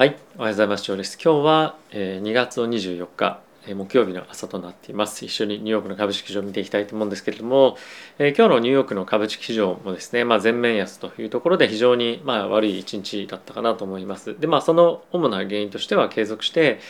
はい、おはようございます。今日です。今日は、えー、2月の24日、えー、木曜日の朝となっています。一緒にニューヨークの株式市場を見ていきたいと思うんですけれども、えー、今日のニューヨークの株式市場もですね、まあ、全面安というところで非常にまあ悪い一日だったかなと思います。で、まあ、その主な原因としては継続して、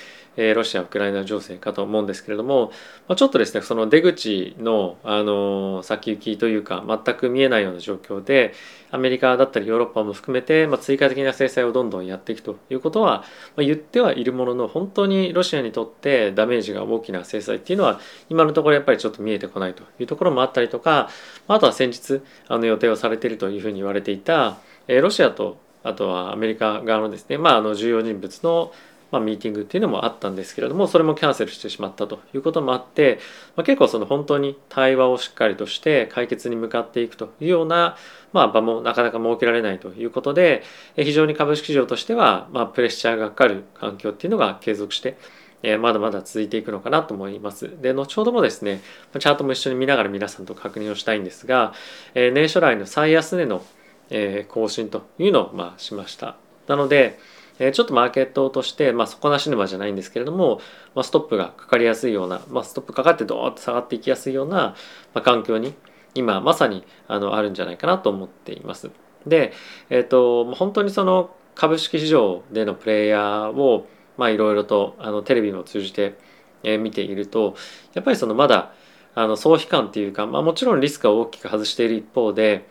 えロシア・ウクライナ情勢かと思うんですけれども、まあ、ちょっとですねその出口の、あの先行きというか全く見えないような状況でアメリカだったりヨーロッパも含めて、まあ、追加的な制裁をどんどんやっていくということは、まあ、言ってはいるものの本当にロシアにとってダメージが大きな制裁っていうのは今のところやっぱりちょっと見えてこないというところもあったりとかあとは先日あの予定をされているというふうに言われていた、えロシアとあとはアメリカ側のですね、まあ、あの重要人物のまあ、ミーティングっていうのもあったんですけれどもそれもキャンセルしてしまったということもあって、まあ、結構その本当に対話をしっかりとして解決に向かっていくというような、まあ、場もなかなか設けられないということで非常に株式市場としては、まあ、プレッシャーがかかる環境っていうのが継続してえまだまだ続いていくのかなと思います。で、後ほどもですね、チャートも一緒に見ながら皆さんと確認をしたいんですが、え年初来の最安値の、え更新というのを、ま、しました。なので、えちょっとマーケットとして、まあ、底なし沼じゃないんですけれども、まあ、ストップがかかりやすいような、まあ、ストップかかってドーッと下がっていきやすいような、まあ、環境に今まさにあのあるんじゃないかなと思っています。で、え、ー、と本当にその株式市場でのプレイヤーをいろいろとあのテレビを通じて、え、見ているとやっぱりそのまだあの総悲観っていうか、まあ、もちろんリスクは大きく外している一方で、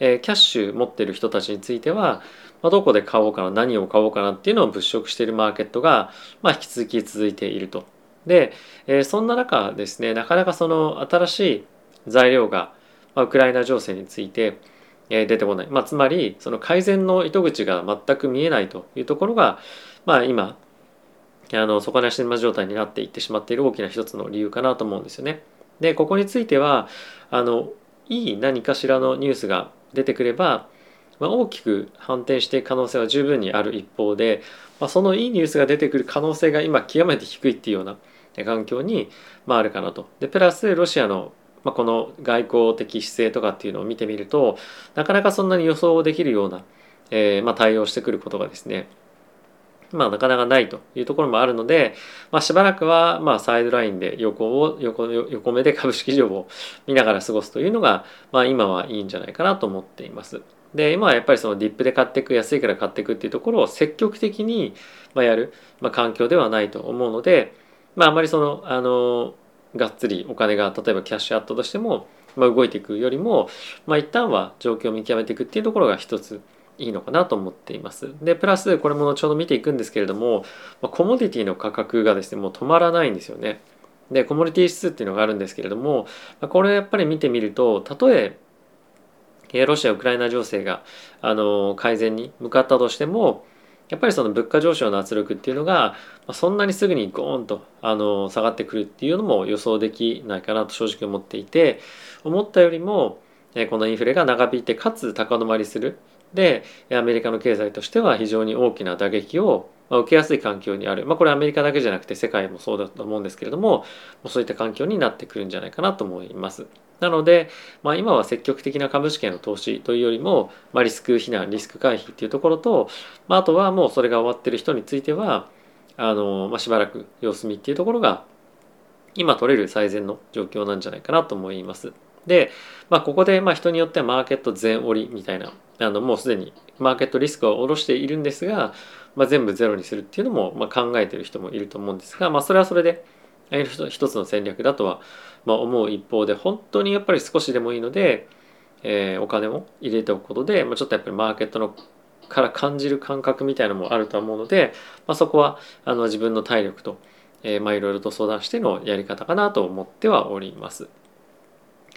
えー、キャッシュ持ってる人たちについてはまあ、どこで買おうかな何を買おうかなっていうのを物色しているマーケットが、まあ、引き続き続いていると。で、えー、そんな中ですねなかなかその新しい材料が、まあ、ウクライナ情勢について、えー、出てこない、まあ、つまりその改善の糸口が全く見えないというところが、まあ、今あの底なし沼状態になっていってしまっている大きな一つの理由かなと思うんですよね。でここについてはあのいい何かしらのニュースが出てくればまあ、大きく反転していく可能性は十分にある一方で、まあ、そのいいニュースが出てくる可能性が今極めて低いっていうような環境に、まあ、あるかなと。でプラスロシアの、まあ、この外交的姿勢とかっていうのを見てみるとなかなかそんなに予想できるような、えーまあ、対応してくることがですねまあ、なかなかないというところもあるので、まあ、しばらくはまあサイドラインで横を横横目で株式市場を見ながら過ごすというのが、まあ、今はいいんじゃないかなと思っています。で今はやっぱりそのディップで買っていく安いから買っていくっていうところを積極的にやる、まあ、環境ではないと思うので、まあ、あまりそのあのがっつりお金が例えばキャッシュあったとしても、まあ、動いていくよりも、まあ、一旦は状況を見極めていくっていうところが一ついいのかなと思っています。でプラスこれも後ほど見ていくんですけれども、まあ、コモディティの価格がですねもう止まらないんですよね。でコモディティ指数っていうのがあるんですけれども、これやっぱり見てみると例えロシア・ウクライナ情勢があの改善に向かったとしてもやっぱりその物価上昇の圧力っていうのがそんなにすぐにゴーンとあの下がってくるっていうのも予想できないかなと正直思っていて思ったよりもこのインフレが長引いてかつ高止まりするでアメリカの経済としては非常に大きな打撃を受けやすい環境にある、まあ、これアメリカだけじゃなくて世界もそうだと思うんですけれどもそういった環境になってくるんじゃないかなと思います。なので、まあ、今は積極的な株式への投資というよりも、まあ、リスク避難リスク回避っていうところと、まあ、あとはもうそれが終わってる人についてはあの、まあ、しばらく様子見っていうところが今取れる最善の状況なんじゃないかなと思います。で、まあ、ここでまあ人によってはマーケット全折りみたいなあのもうすでにマーケットリスクを下ろしているんですが、まあ、全部ゼロにするっていうのもまあ考えてる人もいると思うんですが、まあ、それはそれで一つの戦略だとはま思う一方で本当にやっぱり少しでもいいので、えー、お金を入れておくことで、まあ、ちょっとやっぱりマーケットのから感じる感覚みたいなのもあると思うので、まあ、そこはあの自分の体力と、え、まあいろいろと相談してのやり方かなと思ってはおります。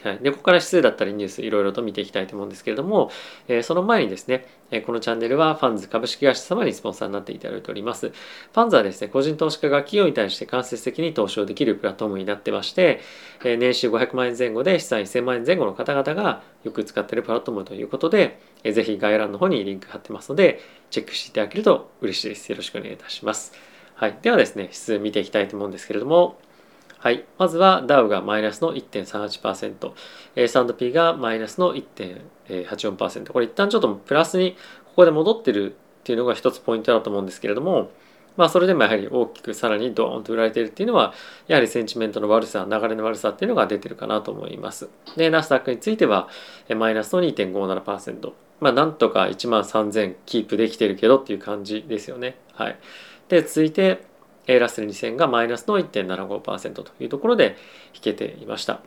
はい、でここから指数だったりニュースいろいろと見ていきたいと思うんですけれども、えー、その前にですね、えー、このチャンネルはファンズ株式会社様にスポンサーになっていただいております。ファンズはですね、個人投資家が企業に対して間接的に投資をできるプラットフォームになってまして、えー、年収500万円前後で資産1000万円前後の方々がよく使っているプラットフォームということで、えー、ぜひ概要欄の方にリンク貼ってますので、チェックしていただけると嬉しいです。よろしくお願いいたします。はい、ではですね、指数見ていきたいと思うんですけれども、はい、まずはダウがマイナスの1.38%、S&P がマイナスの1.84%これ一旦ちょっとプラスにここで戻ってるっていうのが一つポイントだと思うんですけれどもまあそれでもやはり大きくさらにドーンと売られているっていうのはやはりセンチメントの悪さ流れの悪さっていうのが出てるかなと思います。でナスダックについてはマイナスの2.57%まあなんとか1万3000キープできてるけどっていう感じですよね。はい。で続いてラッセル2000がマイナスの1.75%というところで引けていました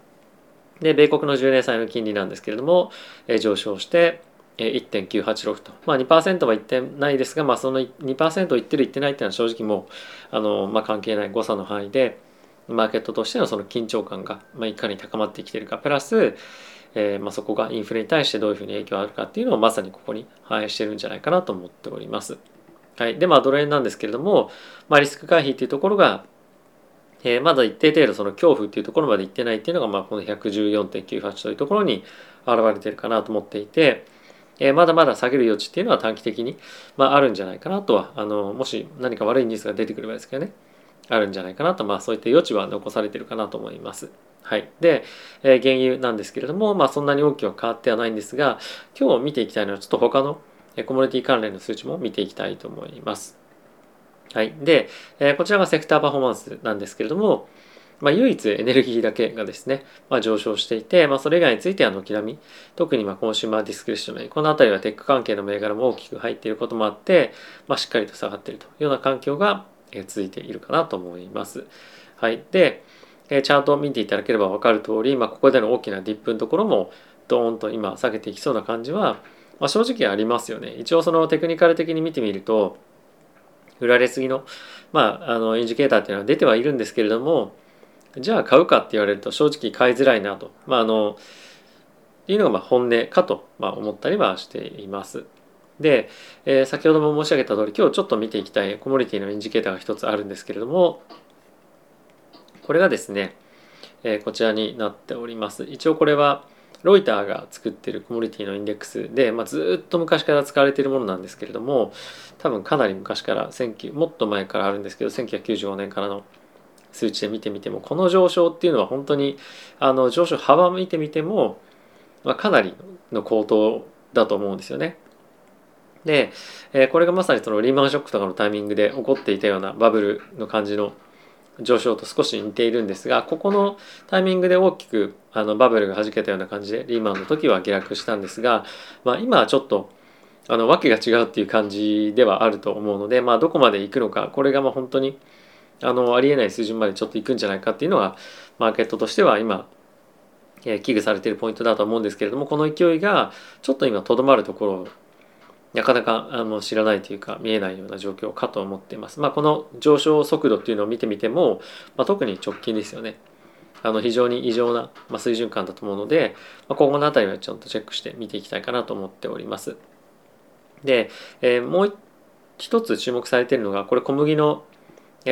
で米国の10年債の金利なんですけれどもえ上昇して1.986と、まあ、2%はいってないですが、まあ、その2%いってるいってないっていうのは正直もうあの、まあ、関係ない誤差の範囲でマーケットとしてのその緊張感が、まあ、いかに高まってきてるかプラス、えーまあ、そこがインフレに対してどういうふうに影響あるかっていうのをまさにここに反映してるんじゃないかなと思っております。はい、でまあドル円なんですけれども、まあ、リスク回避っていうところがえー、まだ一定程度その恐怖っていうところまでいってないっていうのが、まあ、この114.98というところに現れてるかなと思っていて、えー、まだまだ下げる余地っていうのは短期的に、まあ、あるんじゃないかなとはあのもし何か悪いニュースが出てくればですけどねあるんじゃないかなと、まあ、そういった余地は残されてるかなと思います。はい、で、えー、原油なんですけれども、まあ、そんなに大きくは変わってはないんですが今日見ていきたいのはちょっと他のコモディティ関連の数値も見ていきたいと思います。はい、で、え、こちらがセクターパフォーマンスなんですけれども、まあ、唯一エネルギーだけがですね、まあ、上昇していて、まあ、それ以外については軒並み特にまあ Consumer Discretionary この辺りはテック関係の銘柄も大きく入っていることもあって、まあ、しっかりと下がっているというような環境が続いているかなと思います。はい、でチャートを見ていただければ分かる通り、まあ、ここでの大きなディップのところもドーンと今下げていきそうな感じは、まあ、正直ありますよね。一応そのテクニカル的に見てみると売られすぎの,、まあ、あのインジケーターっていうのは出てはいるんですけれどもじゃあ買うかって言われると正直買いづらいなと、まあ、あのっていうのがま本音かと、ま、思ったりはしています。で、えー、先ほども申し上げた通り今日ちょっと見ていきたいコモディティのインジケーターが一つあるんですけれどもこれがですね、えー、こちらになっております。一応これはロイターが作ってるコモディティのインデックスで、まあ、ずっと昔から使われているものなんですけれども多分かなり昔からもっと前からあるんですけど1995年からの数値で見てみてもこの上昇っていうのは本当にあの上昇幅見てみても、まあ、かなりの高騰だと思うんですよね。で、えー、これがまさにそのリーマンショックとかのタイミングで起こっていたようなバブルの感じの上昇と少し似ているんですがここのタイミングで大きくあのバブルがはじけたような感じでリーマンの時は下落したんですが、まあ、今はちょっとあの訳が違うっていう感じではあると思うので、まあ、どこまで行くのかこれがまあ本当にあのありえない水準までちょっと行くんじゃないかっていうのがマーケットとしては今、え、危惧されているポイントだと思うんですけれどもこの勢いがちょっと今とどまるところなかなかあの知らないというか見えないような状況かと思っています。まあ、この上昇速度っていうのを見てみても、まあ、特に直近ですよね。あの非常に異常な、ま、水準感だと思うので、まあ、今後のあたりはちゃんとチェックして見ていきたいかなと思っております。で、えー、もう一つ注目されているのがこれ小麦の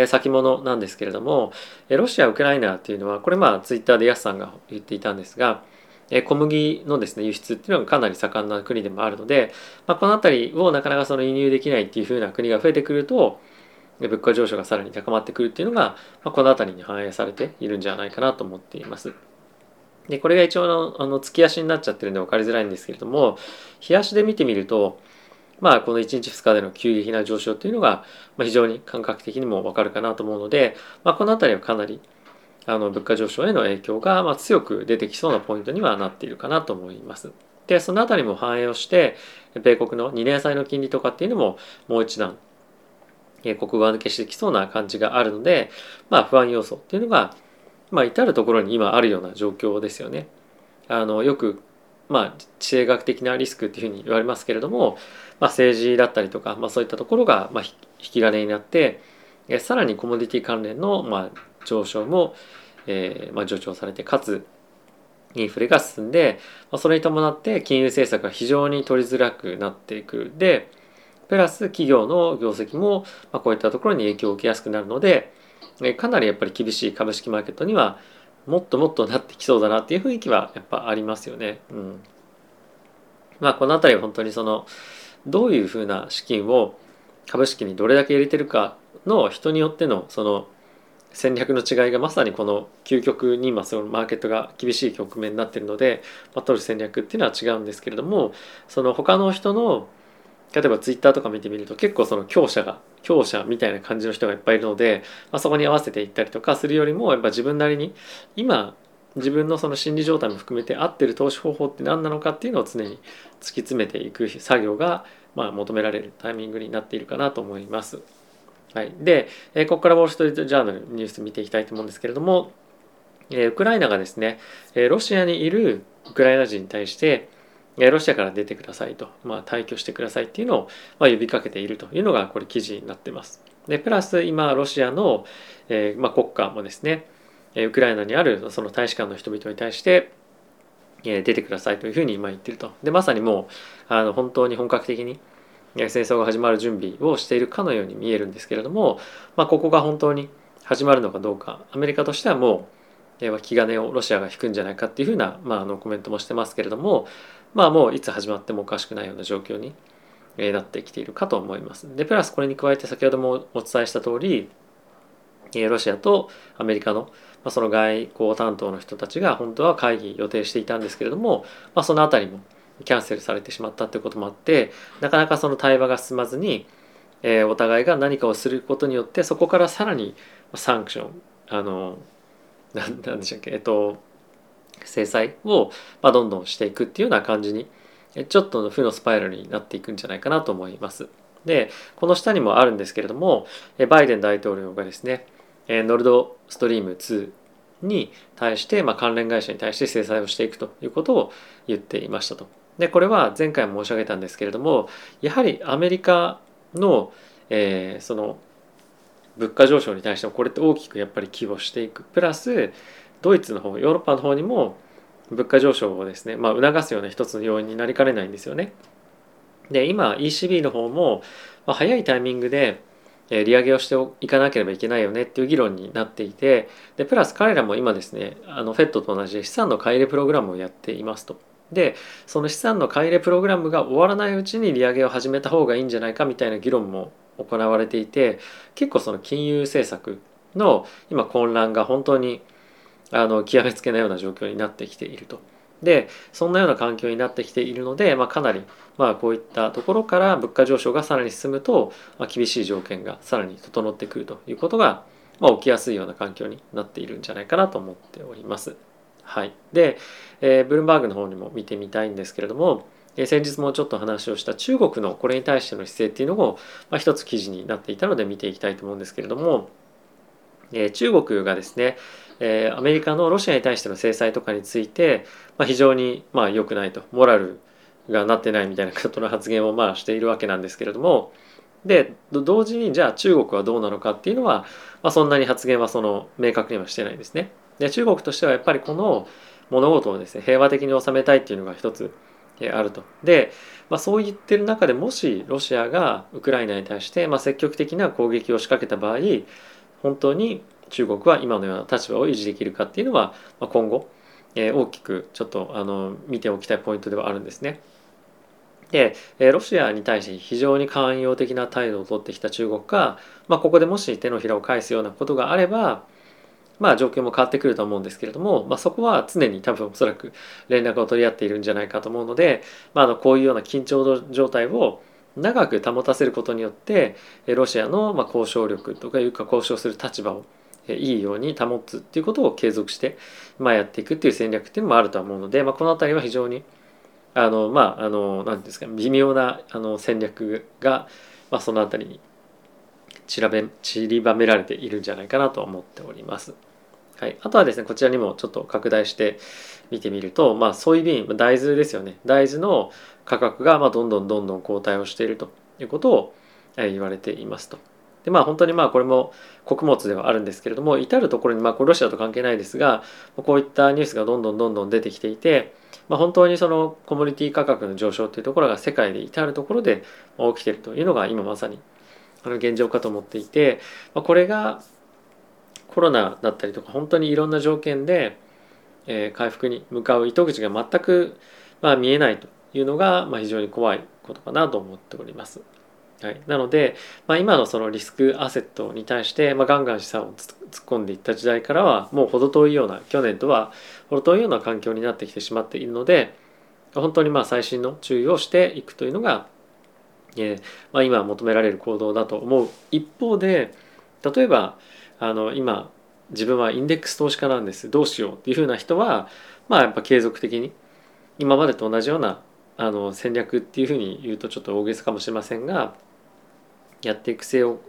先物なんですけれどもロシアウクライナっていうのはこれまあツイッターでヤスさんが言っていたんですが小麦のですね輸出っていうのがかなり盛んな国でもあるので、まあ、この辺りをなかなかその輸入できないっていうふうな国が増えてくると物価上昇がさらに高まってくるっていうのが、まあ、この辺りに反映されているんじゃないかなと思っています。でこれが一応のあの月足になっちゃってるんで分かりづらいんですけれども日足で見てみるとまあ、この1日2日での急激な上昇というのが、ま、非常に感覚的にもわかるかなと思うので、まあ、この辺りはかなりあの物価上昇への影響がまあ強く出てきそうなポイントにはなっているかなと思います。でその辺りも反映をして米国の2年債の金利とかっていうのももう一段国側抜けしてきそうな感じがあるので、まあ、不安要素っていうのが、まあ、至る所に今あるような状況ですよね。あのよくまあ、地政学的なリスクっていうふうに言われますけれども、まあ、政治だったりとか、まあ、そういったところが、まあ、引き金になってえさらにコモディティ関連の、まあ、上昇も、えーまあ、助長されてかつインフレが進んで、まあ、それに伴って金融政策が非常に取りづらくなってくるでプラス企業の業績も、まあ、こういったところに影響を受けやすくなるのでかなりやっぱり厳しい株式マーケットにはもっともっとなってきそうだなっていう雰囲気はやっぱありますよね。うん、まあこの辺りは本当にそのどういうふうな資金を株式にどれだけ入れてるかの人によってのその戦略の違いがまさにこの究極に今そのマーケットが厳しい局面になってるので、まあ、取る戦略っていうのは違うんですけれどもその他の人の例えばツイッターとか見てみると結構その強者が強者みたいな感じの人がいっぱいいるので、まあ、そこに合わせていったりとかするよりもやっぱ自分なりに今自分のその心理状態も含めて合ってる投資方法って何なのかっていうのを常に突き詰めていく作業がまあ求められるタイミングになっているかなと思います。はい、で、えここからウォール・ストリート・ジャーナルニュース見ていきたいと思うんですけれども、えウクライナがですね、えロシアにいるウクライナ人に対して、ロシアから出てくださいと、まあ、退去してくださいっていうのを、まあ、呼びかけているというのがこれ記事になってます。でプラス今ロシアの、えまあ、国家もですねウクライナにあるその大使館の人々に対して、え、出てくださいというふうに今言ってると。でまさにもうあの本当に本格的に戦争が始まる準備をしているかのように見えるんですけれども、まあ、ここが本当に始まるのかどうかアメリカとしてはもう、えー、気兼ねをロシアが引くんじゃないかっていうふうな、まあ、あのコメントもしてますけれどもまあもういつ始まってもおかしくないような状況になってきているかと思います。でプラスこれに加えて先ほどもお伝えした通りロシアとアメリカのまその外交担当の人たちが本当は会議予定していたんですけれども、まあ、その辺りもキャンセルされてしまったということもあってなかなかその対話が進まずに、えー、お互いが何かをすることによってそこからさらにサンクションあの何でしたっけえっと制裁を、まあ、どんどんしていくっていうような感じにちょっとの負のスパイラルになっていくんじゃないかなと思います。でこの下にもあるんですけれどもバイデン大統領がですねノルドストリーム2に対して、まあ、関連会社に対して制裁をしていくということを言っていましたと。でこれは前回も申し上げたんですけれどもやはりアメリカの、えー、その物価上昇に対してもこれって大きくやっぱり規模していくプラスドイツの方ヨーロッパの方にも物価上昇をですね、まあ、促すような一つの要因になりかねないんですよね。で今 ECB の方も、まあ、早いタイミングで利上げをしていかなければいけないよねっていう議論になっていてでプラス彼らも今ですねあの FED と同じ資産の買い入れプログラムをやっていますと。でその資産の買い入れプログラムが終わらないうちに利上げを始めた方がいいんじゃないかみたいな議論も行われていて結構その金融政策の今混乱が本当にあの極めつけなような状況になってきていると。でそんなような環境になってきているので、まあ、かなり、まあ、こういったところから物価上昇がさらに進むと、まあ、厳しい条件がさらに整ってくるということが、まあ、起きやすいような環境になっているんじゃないかなと思っております。はい、で、えー、ブルームバーグの方にも見てみたいんですけれども、えー、先日もちょっと話をした中国のこれに対しての姿勢っていうのも、まあ、一つ記事になっていたので見ていきたいと思うんですけれども、えー、中国がですね、えー、アメリカのロシアに対しての制裁とかについて、まあ、非常にまあ良くないとモラルがなってないみたいなことの発言をまあしているわけなんですけれどもで同時にじゃあ中国はどうなのかっていうのは、まあ、そんなに発言はその明確にはしてないんですね。で中国としてはやっぱりこの物事をですね平和的に収めたいっていうのが一つあると。で、まあ、そう言ってる中でもしロシアがウクライナに対して、まあ、積極的な攻撃を仕掛けた場合本当に中国は今のような立場を維持できるかっていうのは、ま、今後、えー、大きくちょっとあの見ておきたいポイントではあるんですね。で、ロシアに対して非常に寛容的な態度をとってきた中国が、まあ、ここでもし手のひらを返すようなことがあれば、まあ、状況も変わってくると思うんですけれども、まあ、そこは常に多分おそらく連絡を取り合っているんじゃないかと思うので、まあ、あのこういうような緊張状態を長く保たせることによってロシアのま交渉力とかいうか交渉する立場をいいように保つっていうことを継続して、まあ、やっていくっていう戦略っていうのもあるとは思うので、まあ、この辺りは非常にあのまああの何ですか微妙なあの戦略が、まあ、その辺りに散らべ散りばめられているんじゃないかなと思っております。はい、あとはですねこちらにもちょっと拡大して見てみると、まあ、ソイビン大豆ですよね大豆の価格がまあどんどんどんどん後退をしているということを言われていますと。でまあ本当にまあこれも穀物ではあるんですけれども至る所にまあこれロシアと関係ないですがこういったニュースがどんどんどんどん出てきていて、まあ、本当にそのコモディティ価格の上昇というところが世界で至る所で起きているというのが今まさにあの現状かと思っていて、まあ、これがコロナだったりとか本当にいろんな条件で、えー、回復に向かう糸口が全く、まあ、見えないというのが、まあ、非常に怖いことかなと思っております。はい、なので、まあ、今のそのリスクアセットに対して、まあ、ガンガン資産を突っ込んでいった時代からはもう程遠いような去年とは程遠いような環境になってきてしまっているので本当にまあ細心の注意をしていくというのがえーまあ、今求められる行動だと思う一方で例えばあの今自分はインデックス投資家なんですどうしようっていうふうな人はまあやっぱ継続的に今までと同じようなあの戦略っていうふうに言うとちょっと大げさかもしれませんがやっていく性を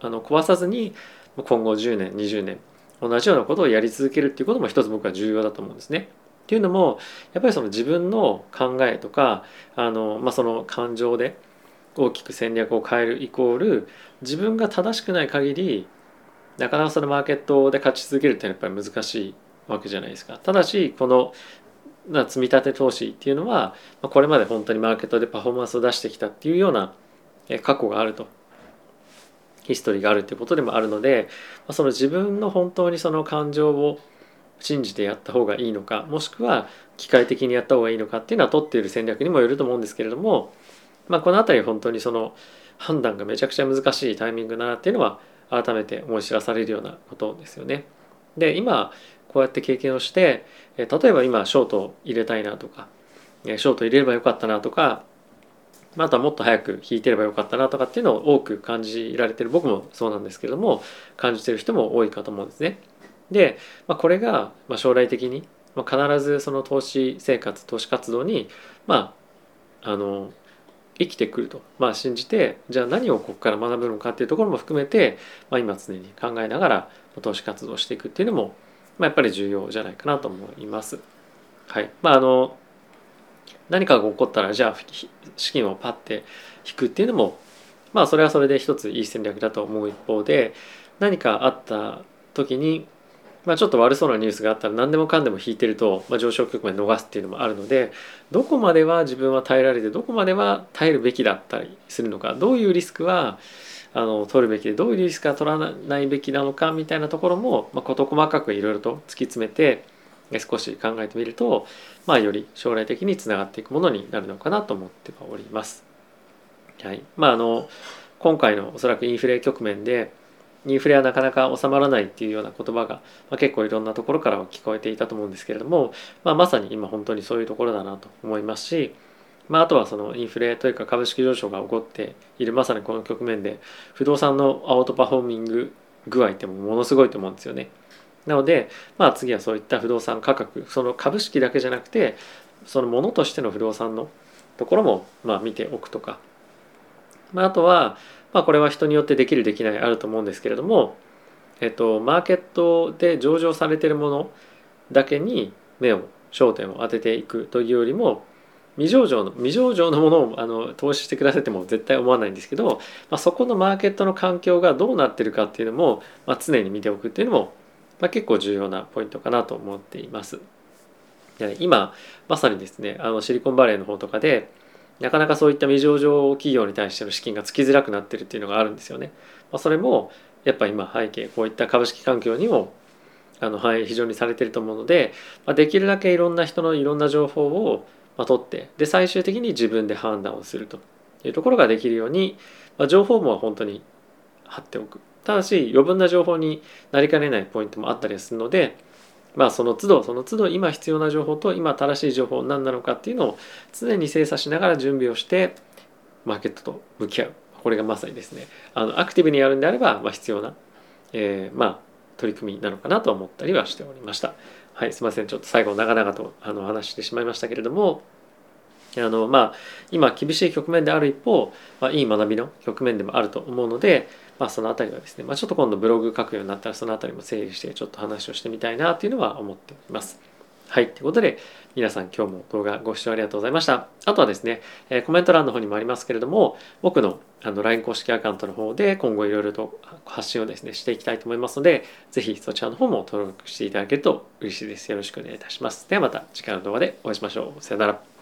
あの壊さずに今後10年20年同じようなことをやり続けるっていうことも一つ僕は重要だと思うんですね。っていうのもやっぱりその自分の考えとかあの、まあ、その感情で大きく戦略を変えるイコール自分が正しくない限りなかなかそのマーケットで勝ち続けるってのはやっぱり難しいわけじゃないですか。ただしこの積み立て投資っていうのはこれまで本当にマーケットでパフォーマンスを出してきたっていうような過去があるとヒストリーがあるっていうことでもあるのでその自分の本当にその感情を信じてやった方がいいのかもしくは機械的にやった方がいいのかっていうのは取っている戦略にもよると思うんですけれども、まあ、この辺り本当にその判断がめちゃくちゃ難しいタイミングだなっていうのは改めて思い知らされるようなことですよね。で今こうやって経験をして例えば今ショート入れたいなとかショート入れればよかったなとかあとはもっと早く弾いてればよかったなとかっていうのを多く感じられてる僕もそうなんですけども感じてる人も多いかと思うんですね。で、まあ、これが将来的に必ずその投資生活投資活動にまああの生きてくると、まあ、信じてじゃあ何をここから学ぶのかっていうところも含めて、まあ、今常に考えながら投資活動をしていくっていうのも、まあ、やっぱり重要じゃないかなと思います。はいまあ、あの何かが起こったらじゃあ資金をパッて引くっていうのもまあそれはそれで一ついい戦略だと思う一方で何かあった時にまあ、ちょっと悪そうなニュースがあったら何でもかんでも引いてると、まあ、上昇局面逃すっていうのもあるのでどこまでは自分は耐えられてどこまでは耐えるべきだったりするのかどういうリスクはあの取るべきでどういうリスクは取らないべきなのかみたいなところも、まあ、事細かくいろいろと突き詰めて少し考えてみると、まあ、より将来的につながっていくものになるのかなと思っております。はいまあ、あの今回のおそらくインフレ局面でインフレはなかなか収まらないっていうような言葉が、まあ、結構いろんなところからは聞こえていたと思うんですけれども、まあ、まさに今本当にそういうところだなと思いますし、まあ、あとはそのインフレというか株式上昇が起こっているまさにこの局面で不動産のアウトパフォーミング具合ってものすごいと思うんですよね。なので、まあ、次はそういった不動産価格その株式だけじゃなくてそのものとしての不動産のところもまあ見ておくとか、まあ、あとはまあ、これは人によってできるできないあると思うんですけれども、えっと、マーケットで上場されてるものだけに目を焦点を当てていくというよりも未上場の未上場のものをあの投資してくださっても絶対思わないんですけど、まあ、そこのマーケットの環境がどうなってるかっていうのも、まあ、常に見ておくっていうのも、まあ、結構重要なポイントかなと思っています。今まさにですねあのシリコンバレーの方とかでなかなかそういった未上場企業に対しての資金がつきづらくなってるっていうのがあるんですよね。まあ、それもやっぱ今背景こういった株式環境にもあの非常にされてると思うので、まあ、できるだけいろんな人のいろんな情報をま取ってで最終的に自分で判断をするというところができるように、まあ、情報網は本当に貼っておくただし余分な情報になりかねないポイントもあったりするのでまあその都度その都度今必要な情報と今正しい情報何なのかっていうのを常に精査しながら準備をしてマーケットと向き合う。これがまさにですね。あのアクティブにやるんであれば、まあ、必要な、えー、まあ取り組みなのかなと思ったりはしておりました。はいすいません。ちょっと最後長々とあの話してしまいましたけれどもあのまあ今厳しい局面である一方、まあ、いい学びの局面でもあると思うので、まあ、その辺りはですね、まあ、ちょっと今度ブログ書くようになったらその辺りも整理してちょっと話をしてみたいなというのは思っております。はい。ということで、皆さん今日も動画ご視聴ありがとうございました。あとはですね、えコメント欄の方にもありますけれども、僕のあの LINE 公式アカウントの方で今後いろいろと発信をですね、していきたいと思いますので、ぜひそちらの方も登録していただけると嬉しいです。よろしくお願いいたします。ではまた次回の動画でお会いしましょう。さよなら。